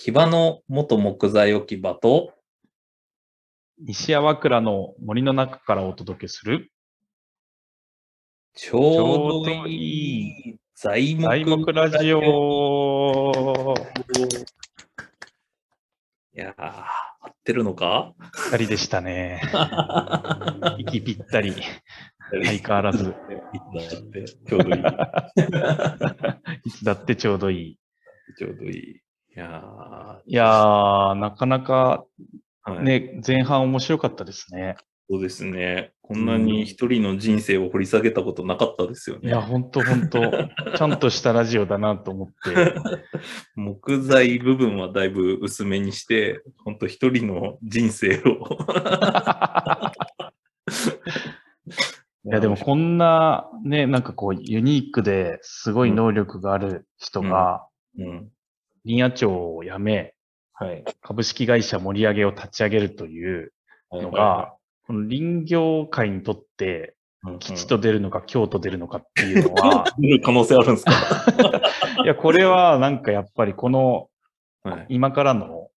木場の元木材置き場と、西山倉の森の中からお届けするちょうどいい材木ラジオ。いやー、合ってるのか？二人でしたね。息ぴったり。相変わらず。ちょうどいい。いつだってちょうどいい。ちょうどいい。いやいやー、なかなかー、はいね、前半面白かったですね。そうですね。こんなに一人の人生を掘り下げたことなかったですよね。いや、ほんとほんと、ちゃんとしたラジオだなと思って。木材部分はだいぶ薄めにして、本当一人の人生を。いや、でもこんなね、なんかこう、ユニークですごい能力がある人が、うん。林野庁を辞め、はい。株式会社盛り上げを立ち上げるというのが、はこの林業界にとって吉と出るのか京と出るのかっていうのは、出る可能性あるんですか？いや、これはなんかやっぱりこのはい。今からの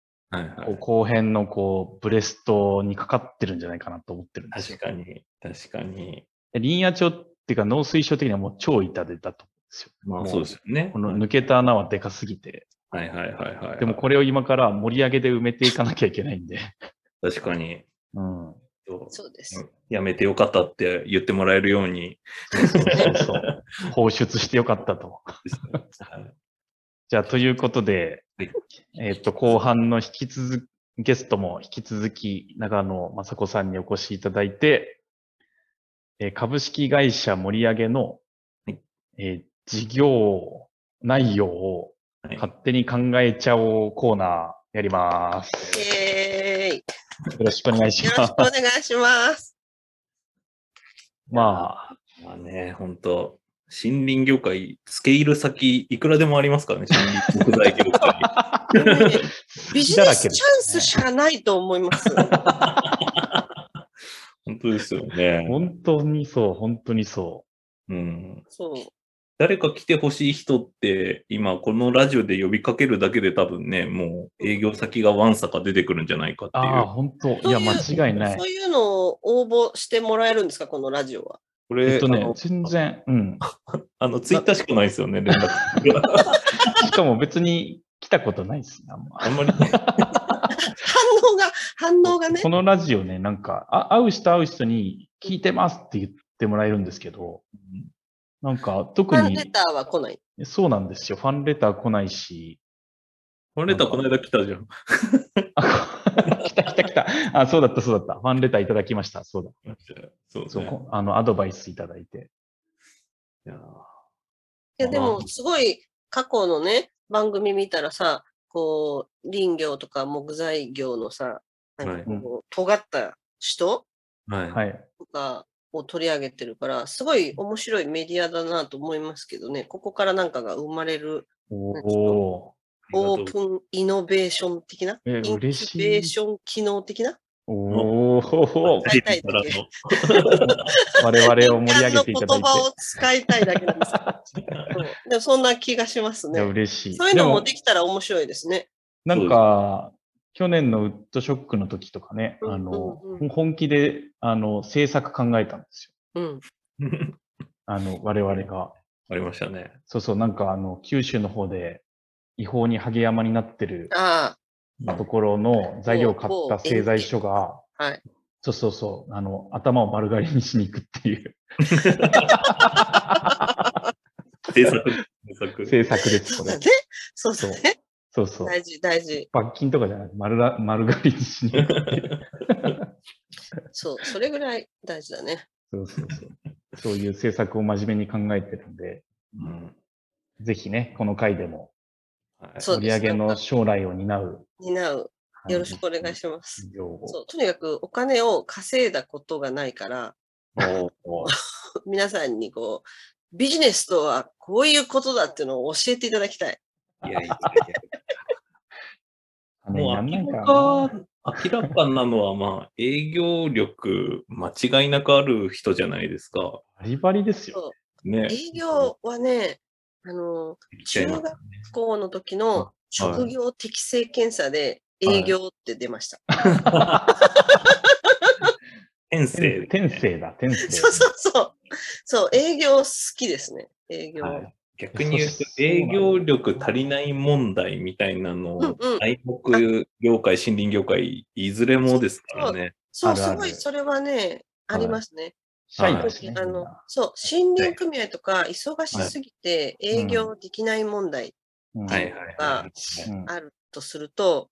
後編のこうブレストにかかってるんじゃないかなと思ってるんい。ですよ確。かに、確かに。で林野庁っていうか農水省的にはもう超痛手だと思うんですよ。まあもそうですよね。この抜けた穴はでかすぎて。はいはいはいはい。でもこれを今から盛り上げで埋めていかなきゃいけないんで。確かに、うん。そうです。やめてよかったって言ってもらえるように。そうそうそう。放出してよかったと。はいじゃあ、ということで、はいえっ、と、後半の引き続き、ゲストも引き続き長野雅子さんにお越しいただいて、えー株式会社盛り上げの、はいえー事業内容をはい勝手に考えちゃおうコーナーやります。イエーイ。よろしくお願いしよろしますくお。願いします。まあ、まあね、本当森林業界、付け入る先、いくらでもありますからね、森林木材業界。ねビジネスチャンスしかないと思います。本当ですよね。本当にそう、本当にそうん。そう。誰か来てほしい人って、今このラジオで呼びかけるだけで多分ね、もう営業先がワンサか出てくるんじゃないかってう。いう。ああ、本当。いや、間違いないそ。ういうのを応募してもらえるんですか、このラジオは。これ、えっとね全然、うん。あのツイッターしかないですよね、連絡が。しかも別に来たことないですね、あんま。あんまりね。反応が、反応がねこ。のラジオね、なんか、あ会う人会う人に聞いてますって言ってもらえるんですけど、なんか特にファンレ、ターは来ない？そうなんですよ。ファンレター来ないし、ファンレターこの間来たじゃん。あ来た来た来た。あ、そうだったそうだった。ファンレターいただきました。そうだ。そうね。そうこあの、アドバイスいただいて。いやーいや、でも、すごい、過去のね、番組見たらさ、こう、林業とか木材業のさ、なんかこう、尖った人？はい。はい。とかを取り上げてるから、すごい面白いメディアだなと思いますけどね、ここからなんかが生まれるオープンイノベーション的な、えインキュベーション機能的な、ーおお使いたいだけ。我々を盛り上げていただいて。言葉を使いたいだけなんですよ。そう。でもそんな気がしますね。嬉しい。そういうのでもできたら面白いですね。なんか、去年のウッドショックの時とかね、うんあのうん、本気で、あの、制作考えたんですよ。うん。あの、我々が。ありましたね。そうそう、なんかあの、九州の方で違法にハゲ山になってるあところの材料を買った製材所が、あ、はい。そうそうそう、あの、頭を丸刈りにしに行くっていう 制作。制作。です、これそう。そう。そうそう。大事、大事。罰金とかじゃなくて丸ら丸刈りにしに行くっていう。そう、それぐらい大事だね。そうそうそう。そういう制作を真面目に考えてるんで、うんぜひね、この回でもはいそうです盛り上げの将来を担う。担う。よろしくお願いします。そう、とにかくお金を稼いだことがないから、皆さんにこう、ビジネスとはこういうことだっていうのを教えていただきたい。いやいやいや。もう明な。らか明らかなのは、まあ、営業力、間違いなくある人じゃないですか。バリバリですよ。ね。営業はね、あの、言っちゃいますね学校の時の職業適正検査で営業って出ました。天性、天性だ、天性。そうそうそう。そう、営業好きですね。営業。はい逆に言うと、営業力足りない問題みたいなのを、うんうん材木業界、森林業界、いずれもですからね。そう、あるあるすごい、それはね、ありますね。シャイだしね。あの、そう、森林組合とか忙しすぎて営業できない問題うんはいはいはい。うんあるとすると、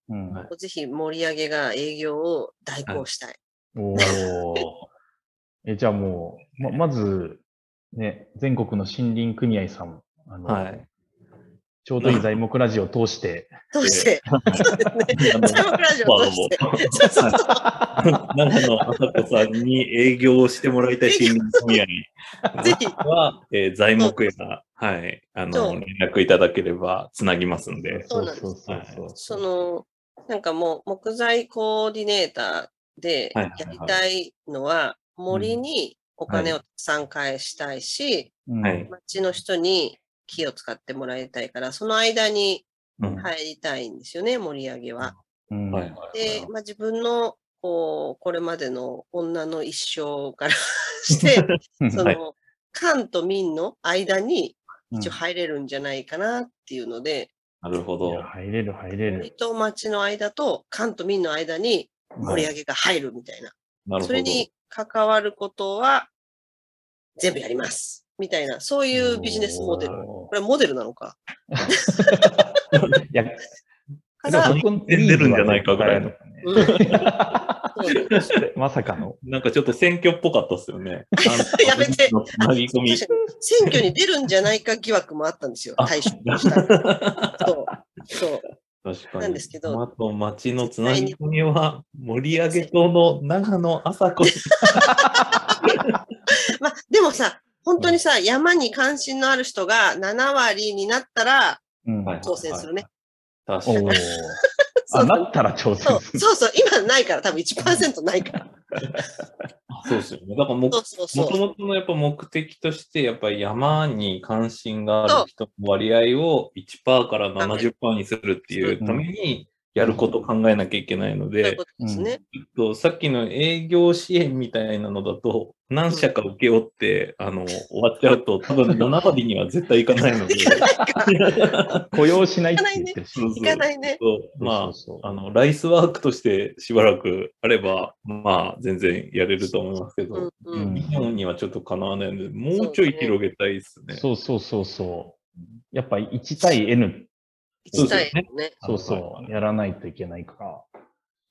ぜひ盛り上げが営業を代行したい。おーえ、じゃあもう、ま、まず、ね、全国の森林組合さん、あの、はい。ちょうどいい材木ラジオを通して、どうして、そうですね。サイモクラジオを通して。長野朝子さんに営業をしてもらいたい森林組合ぜひ、は、えー材木や、はい、あの、連絡いただければつなぎますんで。そうなんですその、なんかもう木材コーディネーターでやりたいのは、森にお金をたくさん返したいし、うん。はい。町の人に木を使ってもらいたいから、その間にうん入りたいんですよね、盛り上げは。うんはいはいで、まあ、自分のこうこれまでの女の一生から して、そはいの、官と民の間にうん一応入れるんじゃないかなっていうので、なるほど。入れる、入れ森る。と町の間と官と民の間に盛り上げが入るみたいな。なるほど。それに関わることは全部やります。みたいな、そういうビジネスモデル。おこれはモデルなのか。ー いや、から、出るんじゃないかぐらいの まさかの。なんかちょっと選挙っぽかったですよね。やめて投げ込み。確かに選挙に出るんじゃないか疑惑もあったんですよ。あ対象としたら。そう。そう。確かに。なんですけどあと、町のつなぎ込みは、盛り上げ党の長野朝子。まあ、でもさ、本当にさ、山に関心のある人が7割になったらうんはい挑戦するね。確かに。そうあ、なったら挑そう戦する。そうそう、今ないから、多分1%ないから。そうですよね。だからも、そともとのやっぱ目的として、やっぱり山に関心がある人の割合を1%から70%にするっていうために、やることを考えなきゃいけないのでさっきの営業支援みたいなのだと、何社か請け負って、あの、終わっちゃうと、多分7割には絶対いかないので。雇用しないって言っていかないね。まあ、あの、ライスワークとしてしばらくあれば、まあ、全然やれると思いますけど。日本にはちょっとかなわないので、もうちょい広げたいですね。そうそうそうそう。やっぱ1対 N、そう1ですね。そうはいそう、やらないといけないから。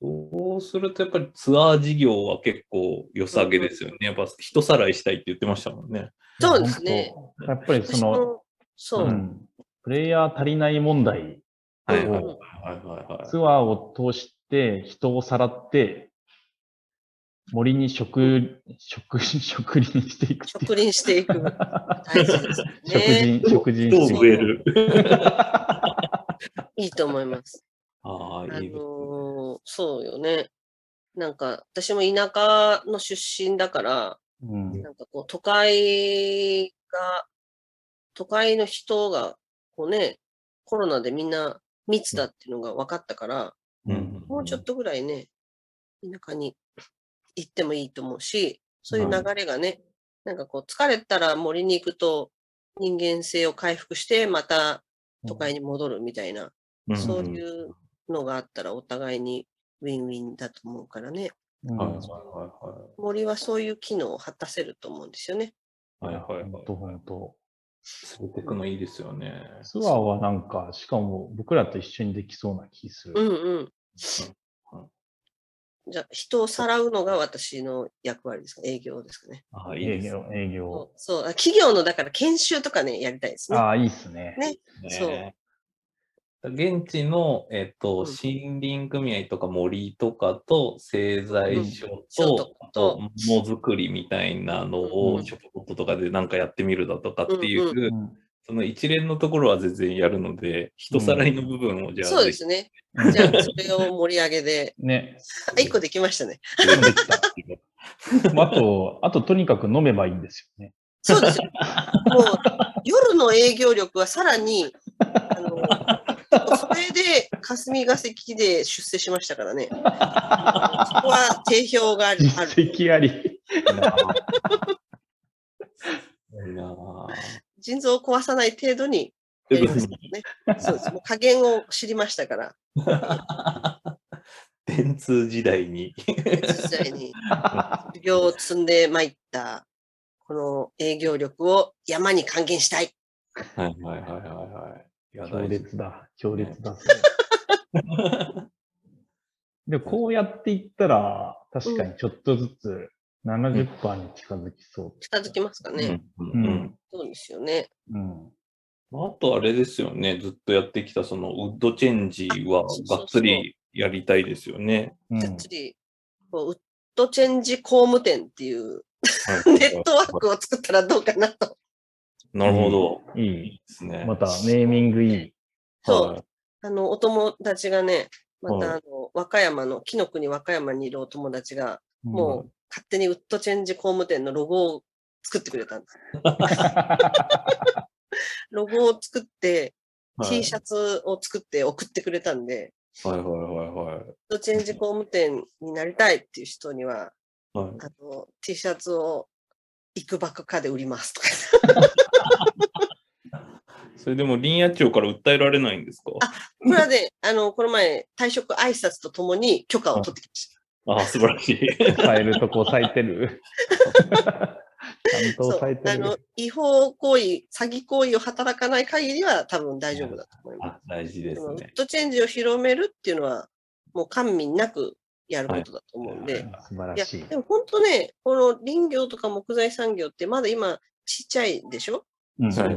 そうすると、やっぱりツアー事業は結構良さげですよね。やっぱ人さらいしたいって言ってましたもんね。そうですね。やっぱりその、そうう。ん、プレイヤー足りない問題、うんはいはいはいはいはい。ツアーを通して人をさらって、森に植、植、植林していくっていう。植林していく。大事です植ね。林、植林人をしていく。植える。いいと思います。ああ、あいいですね。のーそうよね。なんか、私も田舎の出身だから、うんなんかこう、都会が、都会の人が、こうね、コロナでみんな密だっていうのが分かったから、うんもうちょっとぐらいね、田舎に行ってもいいと思うし、そういう流れがね、なんかこう、疲れたら森に行くと人間性を回復して、また都会に戻るみたいな、うんそういうのがあったらお互いにウィンウィンだと思うからね。うんはいはいは森はそういう機能を果たせると思うんですよね。いはい。はいはいはい本当本当。連れてくのいいですよね。ツアーはなんか、しかも僕らと一緒にできそうな気する。うんうん。じゃあ、人をさらうのが私の役割ですか？営業ですかね？ああ、いいです営業、営そ業う。そう。企業の、だから研修とかね、やりたいですね。ああ、いいっすね。ね。そうね。現地の、えっと、うん森林組合とか森とかと製材所うんと、あとと、ものづくりみたいなのうんを、ショップポットとかでなんかやってみるだとかっていう、うんうんその一連のところは全然やるので、人さらいの部分をじゃあ、そうですね。じゃあ、それを盛り上げで。ね。あ、一個できましたね。できた。あと、あととにかく飲めばいいんですよね。そうですよ。もう、夜の営業力はさらに、あの、それれで霞が関で出世しましたからね。そこは定評がある。実績あり。いい腎臓を壊さない程度にやりますからね。そうです。もう加減を知りましたから、電通時代に。実際に修行を積んでまいった、この営業力を山に還元したい。はいはいはいはいはい。強烈だ。強烈だ。で、こうやっていったら、確かにちょっとずつ70%に近づきそ近づきますかね。うんうんうんそうですよね。う。うん。あとあれですよね、ずっとやってきたそのウッドチェンジはがっつりやりたいですよね。うんがっつり、ウッドチェンジ工務店っていう ネットワークを作ったらどうかなと。なるほど。いいいい。ですね。また、ネーミングいい。そうはいあの、お友達がね、またはあの、和歌山の、紀の国和歌山にいるお友達が、もうう勝手にウッドチェンジ工務店のロゴを作ってくれたんです。ロゴを作って、はい T シャツを作って送ってくれたんで、はいはいはいウッドチェンジ工務店になりたいっていう人には、はい。はいあの、T シャツをいくばくかで売りますとか。それでも林野庁から訴えられないんですか？これはね、あの、この前、退職挨拶とともに許可を取ってきました。ああ、素晴らしい。抑えるとこ抑えてる。ちゃんとそう抑えてあのる。違法行為、詐欺行為を働かない限りは多分大丈夫だと思います。あ大事でそのウッすね。ドチェンジを広めるっていうのは、もう官民なくやることだと思うんで、素晴らいや、しい。でも本当ね、この林業とか木材産業ってまだ今ちっちゃいでしょ？うんはい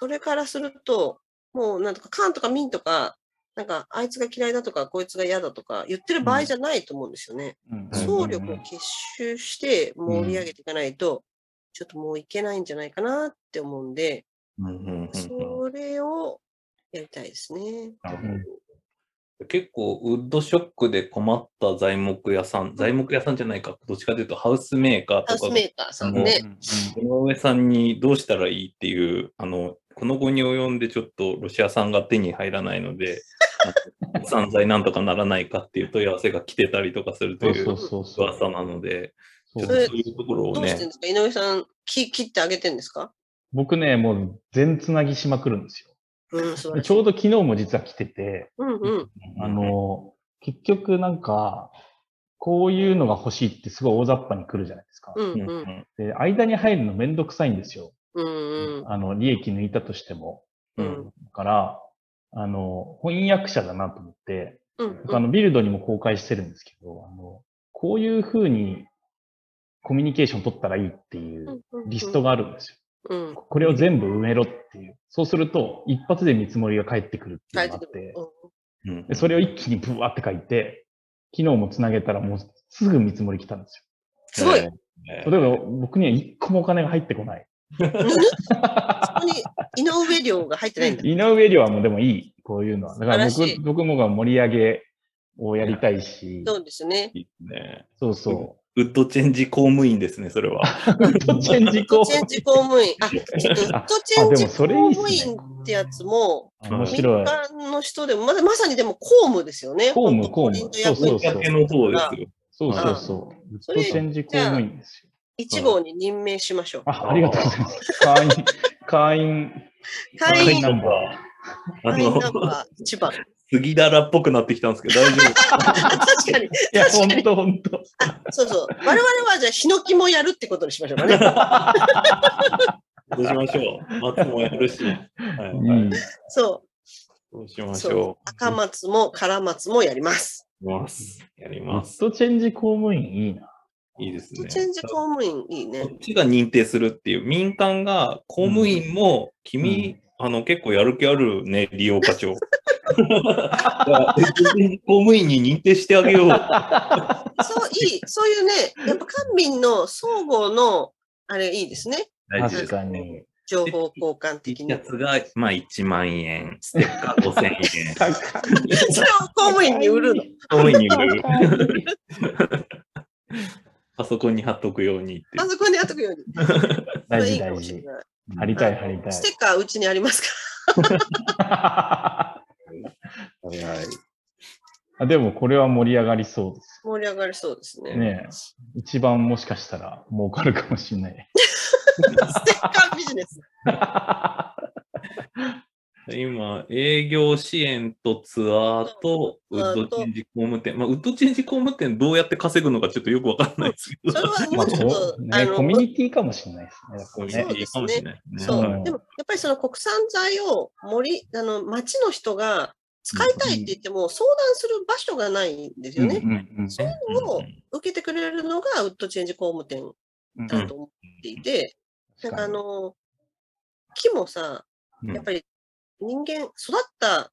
それからすると、もうなんとか官とか民とか、なんかあいつが嫌いだとか、こいつが嫌だとか言ってる場合じゃないと思うんですよね。うん。総力を結集して盛り上げていかないと、ちょっともういけないんじゃないかなって思うんで、それをやりたいですね。結構、ウッドショックで困った材木屋さん、材木屋さんじゃないか、どっちかというとハウスメーカーとか。がハウスメーカーさん。ね。井上さんにどうしたらいいっていう、あの、この後に及んでちょっとロシア産が手に入らないので、あの産材なんとかならないかっていう問い合わせが来てたりとかするというそうそうそうそう。噂なので、そうとそういうところをねどうしてるん、ですか？井上さん、切切ってあげてんですか？僕ね、もう全つなぎしまくるんですよ。うん。ちょうど昨日も実は来てて、うんうん。あの、結局なんか、こういうのが欲しいってすごい大雑把に来るじゃないですか。うんうんうん。で、間に入るのめんどくさいんですよ。うんうん。あの、利益抜いたとしても。ううんんだから、あの、翻訳者だなと思って、うんあの、ビルドにも公開してるんですけど、あの、こういう風にコミュニケーション取ったらいいっていうリストがあるんですよ。うん。これを全部埋めろっていう。そうすると、一発で見積もりが返ってくるっていうのがあってうんでそれを一気にブワーって書いて、昨日もつなげたらもうすぐ見積もり来たんですすごい。ねよ。例えば僕には一個もお金が入ってこない。そこに井上量が入ってないんだ。井上量はもうでもいい、こういうのは。だから僕、僕もが盛り上げをやりたいし、そうですね。いいですね。そうそウッドチェンジ公務員ですね、それは。う。ウッドチェンジ公務員。あ、ウッドチェンジあ公務ね員ってやつも、う。面民白い。間の人でも、まだまさにでも公務ですよね。公務公務そうそうそう。そうそうそう。ウッドチェンジ公務員ですよ。一号に任命しましょう。あ、ありがとうございます。会員、会員、会員ナンバあ会員の、ナンバー1番。杉だらっぽくなってきたんですけど、大丈夫ですか？あ 確かに。ー。いや、ほん。とほんと。そうそう。我々はじゃあ、ヒノキもやるってことにしましょうかね。どうしましょう？松もやるし。はいいはいい。そそうしまう？そうしょ。赤松も唐松もやります。う。やります。やりウます。ッドチェンジ公務員いいな。いいですね。チェンジ公務員いいねこ。っちが認定するっていう、民間が公務員も、君、あの、結構やる気あるね、利用課長。公務員に認定してあげよう。そう、いい。そういうね、やっぱ官民の総合の、あれいいですね。大事で確。かに。情報交換的にシャ。ツが、まあ、1万円、ステッカー5000円。それを公務員に売るの？公務員に売る。パソコンに貼っとくようにって。あそこにやっとくように。大事大事。貼りたい貼りたいス。テッカーうちにありますか早い。あでもこれは盛り上がりそうです。盛り上がりそうですね。ねえ一番もしかしたら儲かるかもしれない。ステッカービジネス。今、営業支援とツアーとウッドチェンジ工務店。まあ、ウッドチェンジ工務店どうやって稼ぐのかちょっとよくわかんないですけど。それはもまあうちょっと、こね、あのコミュニティかもしれないですね。だからね。そういいかもしれないですね。そう、うんでもやっぱりその国産材を森、あの、町の人が使いたいって言っても相談する場所がないんですよね。うんうんうんそういうのを受けてくれるのがウッドチェンジ工務店うんだと思っていて、なん。かあの、木もさ、うん。やっぱり人間、育った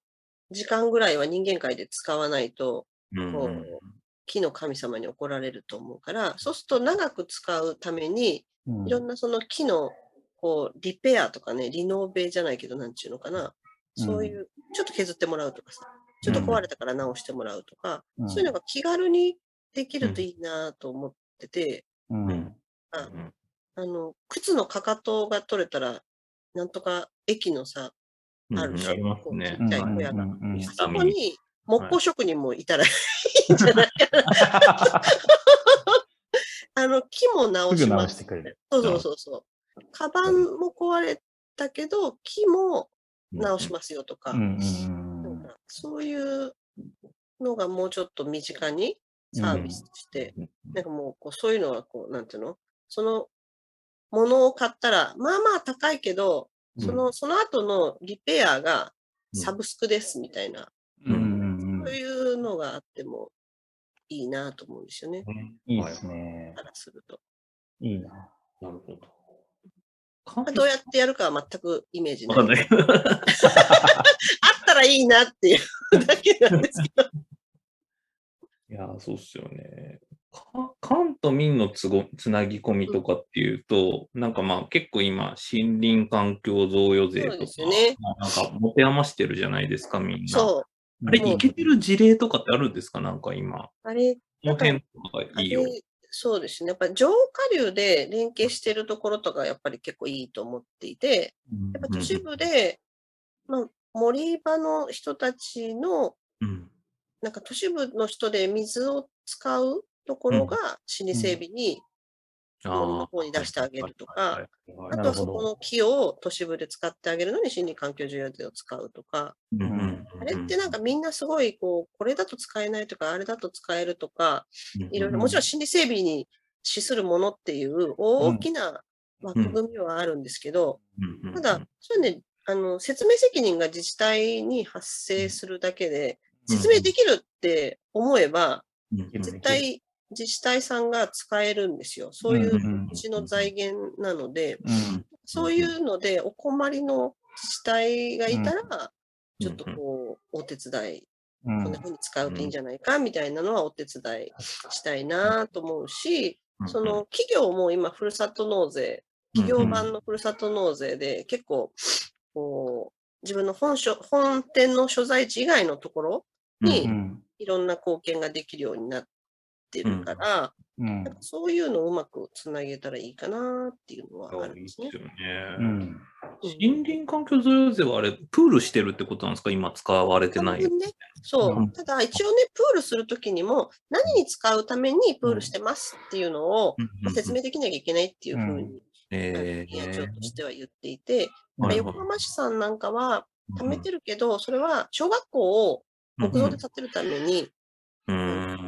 時間ぐらいは人間界で使わないと、うんこう木の神様に怒られると思うから、そうすると長く使うために、うん。いろんなその木のこうリペアとかね、リノベじゃないけど、なんちゅうのかな、そういう、ちょっと削ってもらうとかさ、ちょっと壊れたから直してもらうとか、うん。そういうのが気軽にできるといいなと思ってて、うん。うん。あの、靴のかかとが取れたら、なんとか駅のさ、うんあるしありますね。ちっちゃい小屋が。そこに木工職人もいたらいいんじゃないかな。あの、木も直します。してくれる。そうそうそうそう。カバンも壊れたけど、木も直しますよとかそういうのがもうちょっと身近にサービスして、うんなんかもうこうそういうのはこう、なんていうの？そのものを買ったら、まあまあ高いけど、その、その後のリペアがサブスクですみたいな、そういうのがあってもいいなと思うんですよね。いいですねか。らすると。いいな。なるほど。まあどうやってやるかは全くイメージない。ない。あったらいいなっていうだけなんですけど。いやー、そうっすよね。か関と民のつごつなぎ込みとかっていうと、なんかまあ結構今、森林環境贈与税とか、ですよねまあなんか持て余してるじゃないですか、みんな。そう。あれ、いけてる事例とかってあるんですか？なんか今。あれ、この辺とかあいいよ。れそうですね。やっぱ上下流で連携してるところとかやっぱり結構いいと思っていて、やっぱ都市部で、まあ、森場の人たちの、うん。なんか都市部の人で水を使うところが老舗整備にあのー方に出してあげるとかあとはそこの木を都市部で使ってあげるのに森林環境重要税を使うとか、あれってなんかみんなすごいこう、これだと使えないとか、あれだと使えるとか、いろいろ、うんもちろん心理整備に資するものっていう大きな枠組みはあるんですけど、ただ、それね、あの、説明責任が自治体に発生するだけで、説明できるって思えば、絶対自治体さんが使えるんですよ。そういううちの財源なので、うんそういうのでお困りの自治体がいたら、うん。ちょっとこう、お手伝い、うん。こんな風に使うといいんじゃないかみたいなのはお手伝いしたいなと思うし、その企業も今、ふるさと納税、企業版のふるさと納税で結構、こう、自分の本所、本店の所在地以外のところにうん。いろんな貢献ができるようになってるから、うんかそういうのをうまくつなげたらいいかなっていうのはあるんいいですね。ですよね。うん。森林環境贈与税はあれ、プールしてるってことなんですか？今使われてない。ね、そう、うん。ただ一応ね、プールするときにも、何に使うためにプールしてますっていうのを、説明できなきゃいけないっていうふうに、え委員長とーしては言っていて、なるほど。横浜市さんなんかは、貯めてるけど、それは小学校を木造で建てるために、うーん。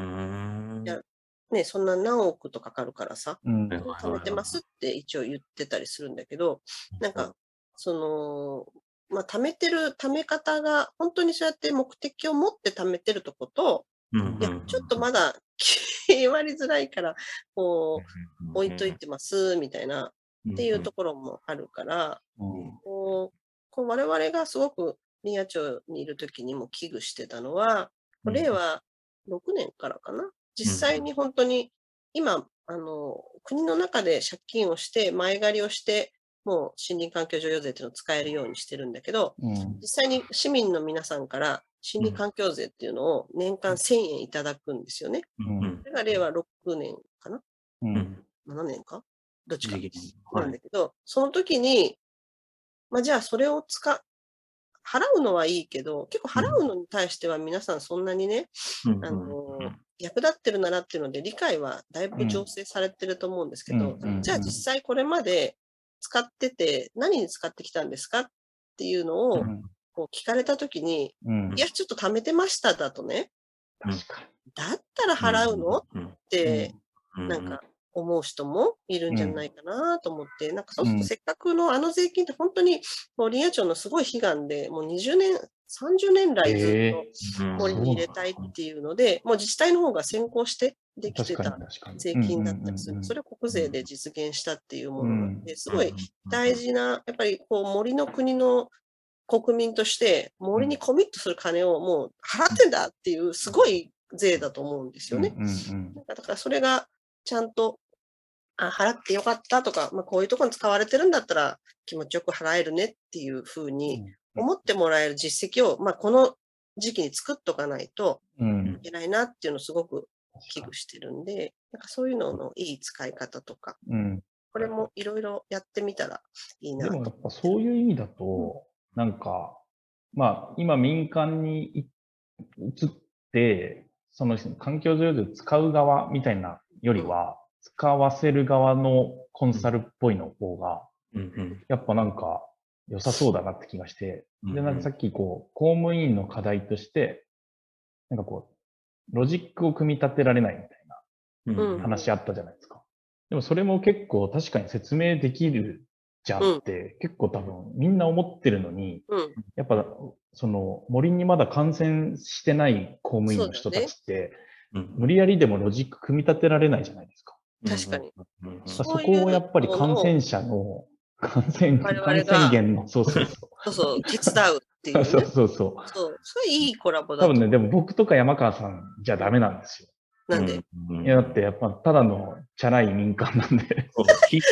やね、そんな何億とかかるからさ、うん。はい貯めてますって一応言ってたりするんだけど、なんか、その、まあ、貯めてる貯め方が、本当にそうやって目的を持って貯めてるとこと、うんいや、ちょっとまだ決まりづらいから、こう、置いといてます、みたいな、っていうところもあるから、うんこう、こう我々がすごく林野庁にいる時にも危惧してたのは、うん。令和6年からかな。実際に本当に、今、あの、国の中で借金をして、前借りをして、もう森林環境譲与税っていうのを使えるようにしてるんだけど、うん。実際に市民の皆さんから森林環境税っていうのを年間1000円いただくんですよね。うん。それが令和6年かな？ううん。ん ?7 年か？どっちか。なはい。んだけど、その時に、まあ、じゃあそれを使、払うのはいいけど、結構払うのに対しては皆さんそんなにね、うんあの、役立ってるならっていうので理解はだいぶ醸成されてると思うんですけど、うんうんじゃあ実際これまで使ってて何に使ってきたんですかっていうのをうん。こう聞かれたときに、うん。いや、ちょっと貯めてましただとね、だったら払うの？っうんて、うん。なんか思う人もいるんじゃないかなと思って、なんかそうするとせっかくのあの税金って本当にもう林野庁のすごい悲願で、もう20年、30年来ずへっとうん森に入れたいっていうので、もう自治体の方が先行してでに。きてた。税金だったりする。うんうんうんうんそれを国税で実現したっていうものなんで、すごいうん大事な、やっぱりこう森の国の国民として森にコミットする金をもう払ってんだっていうすごい税だと思うんですよね。だからそれがちゃんと、あ、払ってよかったとか、まあ、こういうところに使われてるんだったら気持ちよく払えるねっていうふうに思ってもらえる実績を、まあ、この時期に作っとかないとうん。うんいけないなっていうのをすごく危惧してるんで、なんかそういうののいい使い方とか、うん。これもいろいろやってみたらいいなと。でもやっぱそういう意味だと、なんか、まあ今民間にい移って、その環境上で使う側みたいなよりは、使わせる側のコンサルっぽいの方が、やっぱなんか良さそうだなって気がして、で、なんかさっきこう、公務員の課題として、なんかこう、ロジックを組み立てられないみたいな話あったじゃないですか。でもそれも結構確かに説明できるじゃんって、結構多分みんな思ってるのに、うん、やっぱその森にまだ感染してない公務員の人たちって、うん。無理やりでもロジック組み立てられないじゃないですか。確かに。そこをやっぱり感染者の感染、感染源の、そうそうそ そうそう、手伝うっていう。そうそう、そうそう。それいいコラボだ。多分ね、でも僕とか山川さんじゃダメなんですよ。なんで、うんいや、だってやっぱただのチャラい民間なんで。そう気気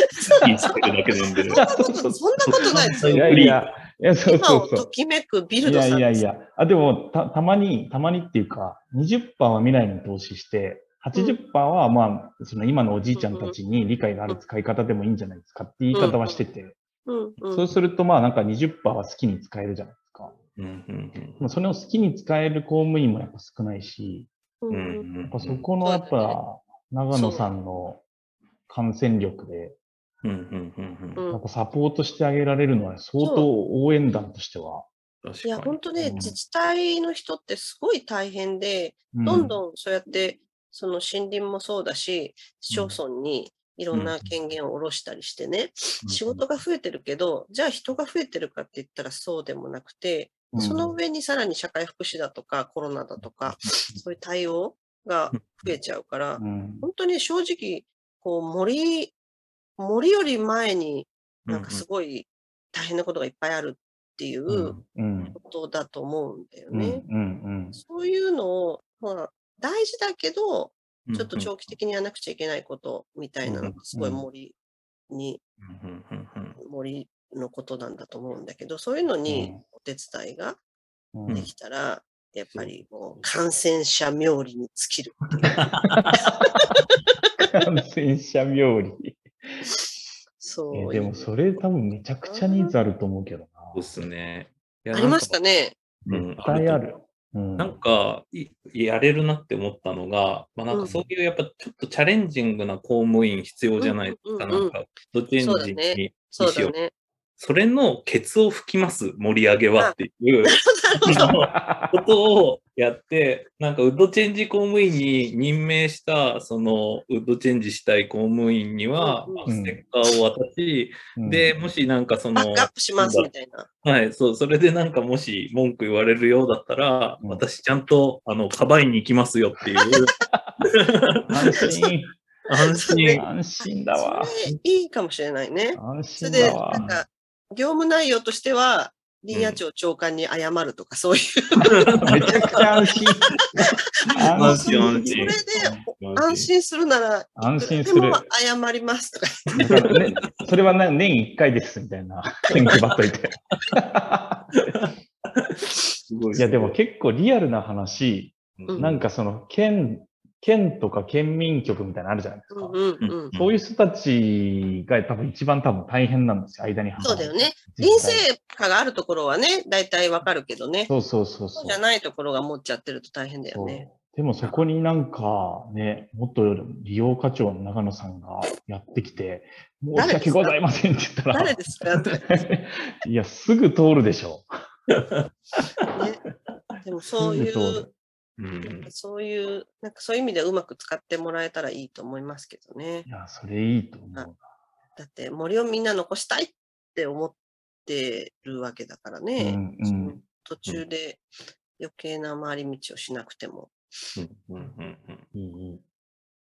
つけるだけなんで。そんなこと、そんなことないですいよ。やいや、いや、そうそうそう。ときめくビルいドさんですやいやいや。あ、でも、た、たまに、たまにっていうか、20%は未来に投資して、80%は、まあ、その今のおじいちゃんたちに理解がある使い方でもいいんじゃないですかって言い方はしてて、そうすると、まあなんか20%は好きに使えるじゃないですか。うんうんまあそれを好きに使える公務員もやっぱ少ないし、やっぱそこのやっぱ、長野さんの感染力で、うんうんうんうんうん。やっぱサポートしてあげられるのは相当応援団としては、いや、本当ね、うん。自治体の人ってすごい大変で、うどんどんそうやって、その森林もそうだし、市町村にいろんな権限を下ろしたりしてね、仕事が増えてるけど、じゃあ人が増えてるかって言ったらそうでもなくて、うん。その上にさらに社会福祉だとかコロナだとか、そういう対応が増えちゃうから、うん。本当に正直、こう森、森より前になんかすごい大変なことがいっぱいあるっていうことだと思うんだようん。ね。うん。そういうのを、まあ、大事だけど、うんちょっと長期的にやらなくちゃいけないことみたいなのってすごいうん森に、森のことなんだと思うんだけど、そういうのにうんお手伝いがうんできたら、やっぱりもう感染者冥利に尽きる。感染者冥利。そういう。えでもそれ多分めちゃくちゃニーズあると思うけどな。そうっすね。ありました。ね。なんか絶対ある。うん。なんか、いやれるなって思ったのが、まあ、なんうん。かそういうやっぱちょっとチャレンジングな公務員必要じゃないですか、うんうんうんなんか、ドチェンジに意思を。それのケツを吹きます、盛り上げはっていう。ことをやって、なんかウッドチェンジ公務員に任命した、そのウッドチェンジしたい公務員には、ステッカーを渡し、うんで、もしなんかその、バックアップしますみたいな。はい、そう、それでなんかもし文句言われるようだったら、うん私ちゃんと、あの、かばいに行きますよっていう、安心。安心。安心だわ。いいかもしれないね。安心それで、だわな。んか、業務内容としては、林野庁長官に謝るとか、そういう。めちゃくちゃ安心。安心安そ心れで安心するなら、安心するでも謝りますとか。だからね、それはな年1回ですみたいな。券配っといて。いや、でも結構リアルな話、うんなんかその県県とか県民局みたいなのあるじゃないですか。うんうんうん。そういう人たちが多分一番多分大変なんですよ、間にそうだよね。実陰際性化があるところはね、大体わかるけどね。そうそうそうそうそうじ。ゃないところが持っちゃってると大変だよね。でもそこになんかね、元利用課長の長野さんがやってきて、申し訳ございませんって言ったら、誰ですか？いや、すぐ通るでしょ。ね。でもそういうる、うんそういう、なんかそういう意味でうまく使ってもらえたらいいと思いますけどねい。や、それいいと思うな。だって森をみんな残したいって思ってるわけだからうね。んうそのん。途中で余計な回り道をしなくても。うんうんうんうんいいいい。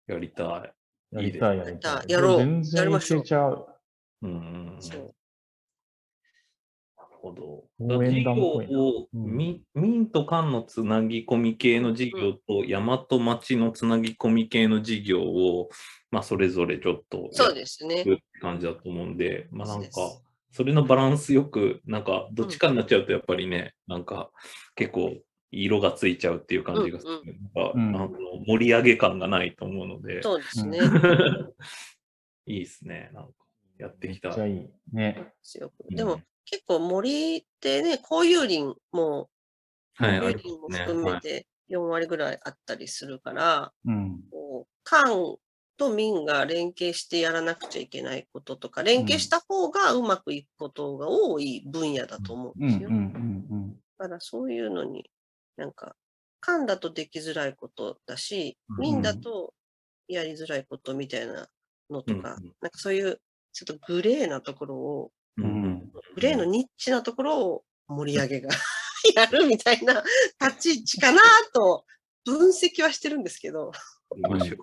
やりたい。やりたい、やりたい。やろう全然いやりましょうけちゃう。うんうんうんそうほど。事業を、うんみ民と官のつなぎ込み系の事業と、山と町のつなぎ込み系の事業を、まあ、それぞれちょっとそうですね。る感じだと思うんで、まあなんかそれのバランスよく、なんか、どっちかになっちゃうと、やっぱりね、なんか、結構、色がついちゃうっていう感じがする。なんかうんあの盛り上げ感がないと思うので、そうですね。いいですね、なんか、やってきた。めっちゃいい。ね。でも結構森ってね、交友林も、はい、あ交友林も含めて4割ぐらいあったりするから、うん。こう官と民が連携してやらなくちゃいけないこととか、連携した方がうまくいくことが多い分野だと思うんですよ。だからそういうのに、なんか、官だとできづらいことだし、うん民だとやりづらいことみたいなのとか、うんうん。なんかそういうちょっとグレーなところを、うん。うん。グレーのニッチなところを盛り上げが やるみたいな立ち位置かなと分析はしてるんですけど、面白い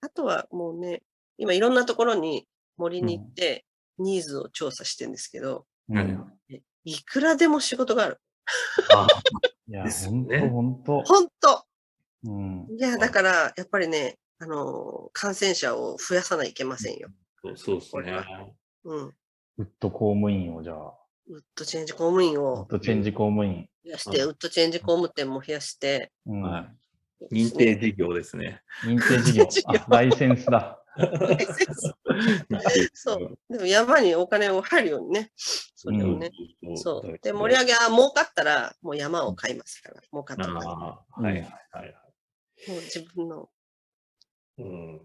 あとはもうね、今いろんなところに森に行ってニーズを調査してるんですけど、うんうんいくらでも仕事がある。あ いや、ですほんとねほんと。ほんとうん。いや、だから、やっぱりね、あのー感染者を増やさないといけませんよ。そうそうですね。うん。ウッド公務員をじゃあ、ウッドチェンジ公務員ウッをドチェンジ公務員。増やして、うウッドチェンジ公務店も増やして、うん。はい認定事業ですね。認定事業。あライセンスだ。そう。でも山にお金を入るようにね。それをね。うんそう。で、盛り上げは儲かったら、もう山を買いますから。儲かったら。もああ、はいはいはいはい。う自分の。うん。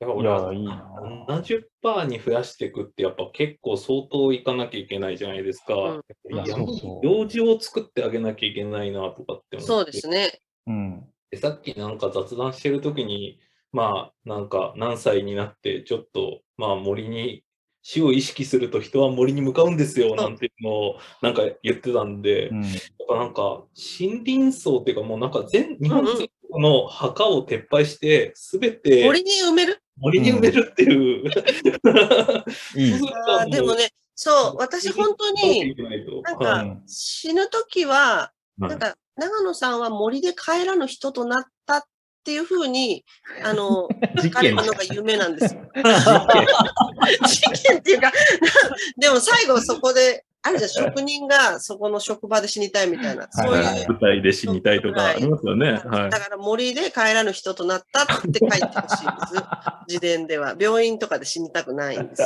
だからい俺はや、いいな。70%に増やしていくって、やっぱ結構相当いかなきゃいけないじゃないですか。うんいやそうそう用事を作ってあげなきゃいけないなとかって思ってそうですね。うん。でさっきなんか雑談してる時に、まあなんか何歳になってちょっとまあ森に死を意識すると人は森に向かうんですよなんていうのをなんか言ってたんで、うん。やっぱなんか森林層っていうかもうなんか全日本全国の墓を撤廃して全て森に埋める？森に埋めるっていう。でもね、そう、私本当に、なんかうん。死ぬときは、はい。なんか、長野さんは森で帰らぬ人となったっていうふうに、あの、事書かれ件るのが夢なんですよ。事事件っていうか、でも最後そこで、あるじゃん、職人がそこの職場で死にたいみたいな、そうはいう。舞台で死にたいとかありますよね。はいだ。から森で帰らぬ人となったって書いてほしいんです。自伝では。病院とかで死にたくないんです。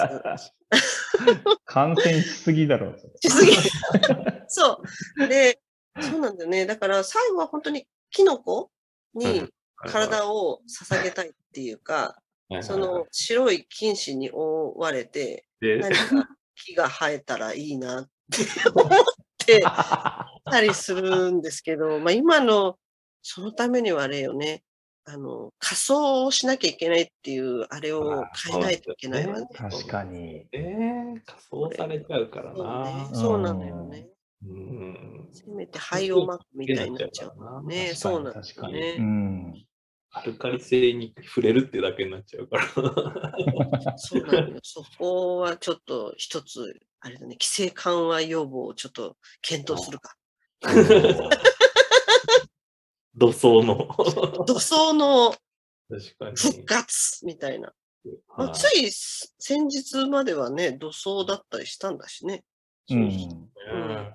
感染しすぎだろ。それしすぎ。そう。で、そうなんだよね。だから最後は本当にキノコに体を捧げたいっていうか、その白い菌糸に覆われて、で何か木が生えたらいいなって思ってたりするんですけど、まあ今の、そのためにはあれよね、あの、仮装をしなきゃいけないっていう、あれを変えないといけないわね。確かに。えー、仮装されちゃうからそうなね。。そうなんだよね。うん。せめて灰をまくみたいになっちゃうからね。そうなんだ確かに。よねう。ん。アルカリ性に触れるってだけになっちゃうから。そうなのよ。そこはちょっと一つ、あれだね、規制緩和要望をちょっと検討するか。土葬の。土葬の確かに。復活みたいな。まあはいつい先日まではね、土葬だったりしたんだしね。うん。ね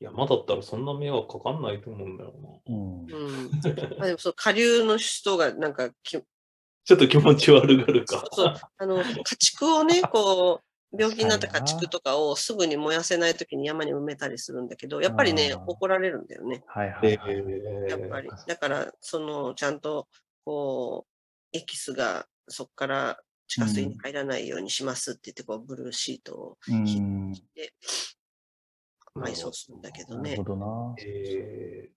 山だったらそんな迷惑かかんないと思うんだようん。うん。まあでもそう、下流の人がなんかき、ちょっと気持ち悪がるか。そう、あの、家畜をね、こう、病気になった家畜とかをすぐに燃やせないときに山に埋めたりするんだけど、やっぱりね、怒られるんだよね。はいはい、えはい。やっぱり。だから、その、ちゃんと、こう、エキスがそこから地下水に入らないようにしますって言って、こう、ブルーシートをうん。で埋葬するんだけどね。なるほ。どな。え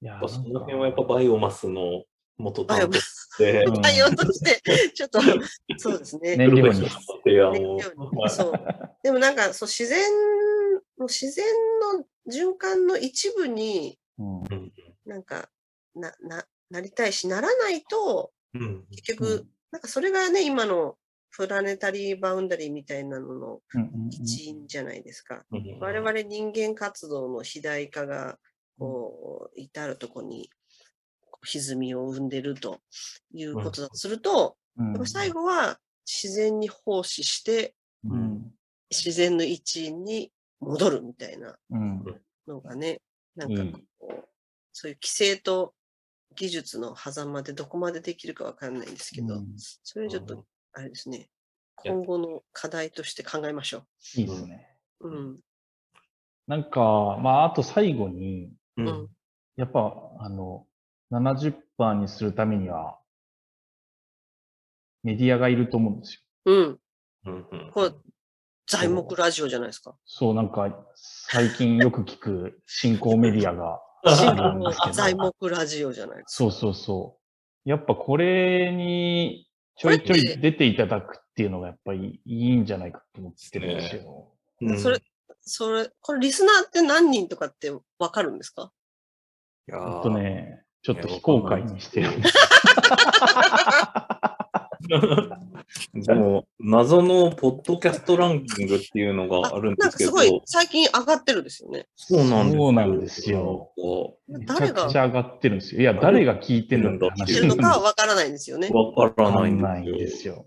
いやー、やっぱその辺はやっぱバイオマスの元バイオマ担当して、うん対応として、ちょっっと、そうですね。燃料に。そう。でもなんか、そう、自然、もう自然の循環の一部にうん。うんなんか、な、な、なりたいし、ならないと、うん。結局、なんかそれがね、今のプラネタリーバウンダリーみたいなのの一因じゃないですか。うん我々人間活動の肥大化が、こう、至るとこに、歪みを生んでるということだとすると、うん。やっぱ最後は自然に奉仕して、うん。自然の一員に戻るみたいなうん。のがね、なんかこう、そういう規制と技術の狭間でどこまでできるかわかんないんですけど、うん。それちょっと、あれですね、今後の課題として考えましょいいですね。う。うん。なんか、まあ、あと最後に、ううんん。やっぱ、あの、70%にするためには、メディアがいると思うんですよ。うん。うんうんこれ、材木ラジオじゃないですか。そう、なんか、最近よく聞く新興メディアが 新あるんですけど。材木ラジオじゃないですか。そうそうそう。やっぱこれにちょいちょい出ていただくっていうのがやっぱりいいんじゃないかと思ってるんですよ。うんそれ、それ、これリスナーって何人とかってわかるんですか？いやとね、ちょっと非公開にしてるんです。でも、謎のポッドキャストランキングっていうのがあるんですけど、なんかすごい最近上がってるんですよね。そうなんですよ。そうなんですよめちゃ誰がくちゃ上がってるんですよ。いや、誰が聞いてるんだって話知ってるのかはわからないんですよね。かわからないんでですすよ。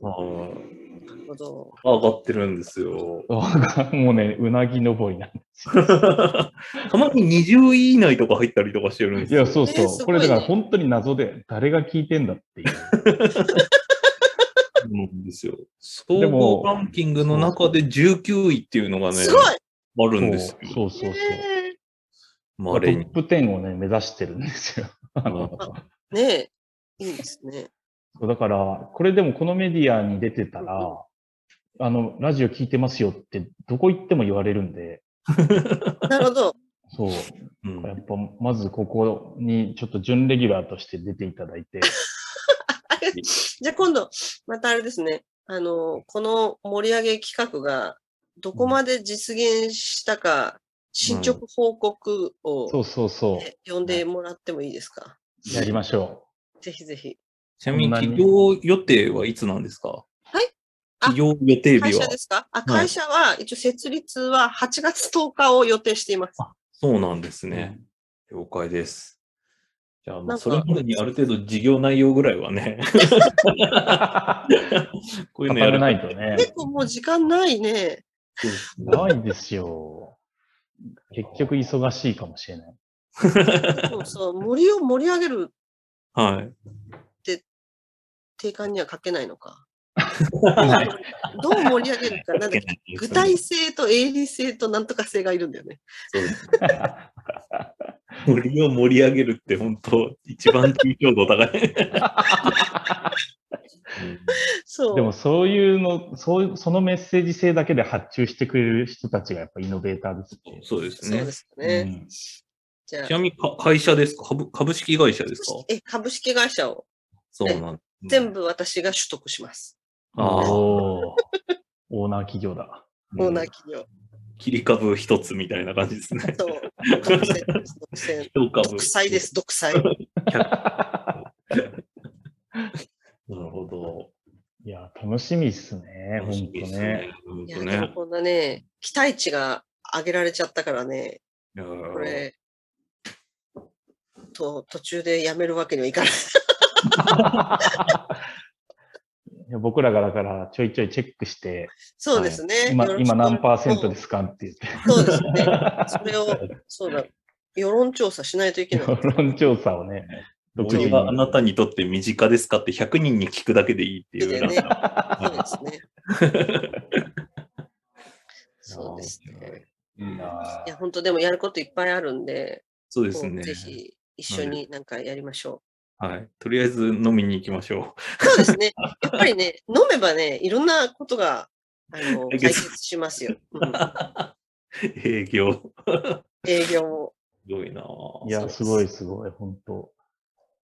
ほど。上がってるんですよ。もうね、うなぎ登りなんですよ。たまに20位以内とか入ったりとかしてるんですよ。いや、そうそう。ねこれだから本当に謎で、誰が聞いてんだっていう。そうなんですよ。総でも合ランキングの中で19位っていうのがね、すごいあるんですよ。そうそうそうトッ。プ10をね、目指してるんですよ。あのーねえ、いいんですね。そうだから、これでもこのメディアに出てたら、あの、ラジオ聞いてますよって、どこ行っても言われるんで、なるほど。そう。うんやっぱ、まずここにちょっと準レギュラーとして出ていただいて、じゃあ今度、またあれですね。あの、この盛り上げ企画がどこまで実現したか、進捗報告を、そうそうそね呼んでもらってもいいですか？う。やりましょぜひぜひ。ちなみに企業予定はいつなんですか？はい？あ企業予定日は会社で。すか？あ、会社は一応設立は8月10日を予定しています。そうなんですう。ね。了解です。じゃあ、まあ、それまでにある程度事業内容ぐらいはね、こういうのやる語れないとね。結構もう時間ないね。ないですよ。結局忙しいかもしれない。そうそう、森を盛り上げるはい。定款には書けないのか。どう盛り上げるか。なんだっけ具体性と営利性となんとか性がいるんだよね。森を盛り上げるって本当、一番抽象度高い。そう。でもそういうの、そうそのメッセージ性だけで発注してくれる人たちがやっぱイノベーターですね。そうですねそうで。すようね。んじゃあちなみにか会社ですか？株株式会社ですか？え、株式会社をそうなん全部私が取得します。ああ、オーナー企業だ。オーナー企業。切り株一つみたいな感じですね。そ う。独占独裁です、独裁。なるほど。いや、楽しみっすね、ほんと楽しみですね。。本いや、当ね。でもこんなね、期待値が上げられちゃったからね、これ、と、途中でやめるわけにはいかない。いや僕らがだからちょいちょいチェックして、そうですね。今よろしく今何パーセントですかって言って。そうですね。それを、そうだ。世論調査しないといけない。世論調査をね、独自に。森はあなたにとって身近ですかって100人に聞くだけでいいっていう。でねそうかですね。そうですね。いいないや、本当でもやることいっぱいあるんで、そうですね。ぜひ一緒になんかやりましょはい。とりあえず飲みに行きましょう。そうですね。やっぱりね、飲めばね、いろんなことがあの解解決決しますよ。うんう。営業。営業も。すごいなぁいや、すごいすごい、本当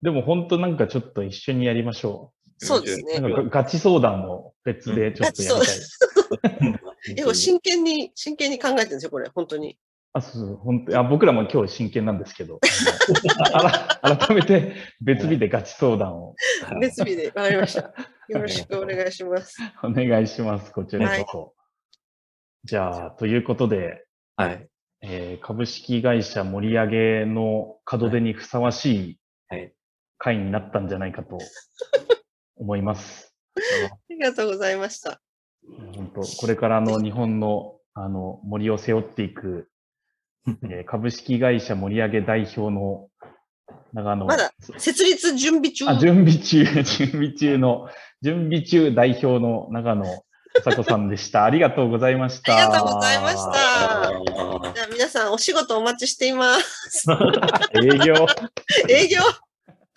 でも本当なんかちょっと一緒にやりましょう。そうですねなんかガガチ相談も別でちょっとやりたい。え、これ真剣に、真剣に考えてるんですよ、これ、本当に。あ、そうそう、本当あ僕らも今日真剣なんですけど、改めて別日でガチ相談を 別日で、わかりました。よろしくお願いします。お願いします。こちらこそ。じゃあ、ということで、はい。えー株式会社盛り上げの門出にふさわしいはい。会になったんじゃないかと思います。ありがとうございました。本当これからの日本のあの森を背負っていく、えー株式会社盛り上げ代表の長野。まだ設立準備中？あ、準備中、準備中の、準備中代表の長野佐子さんで した。ありがとうございました。ありがとうございましたあじゃあ皆さんお仕事お待ちしています。営業。営業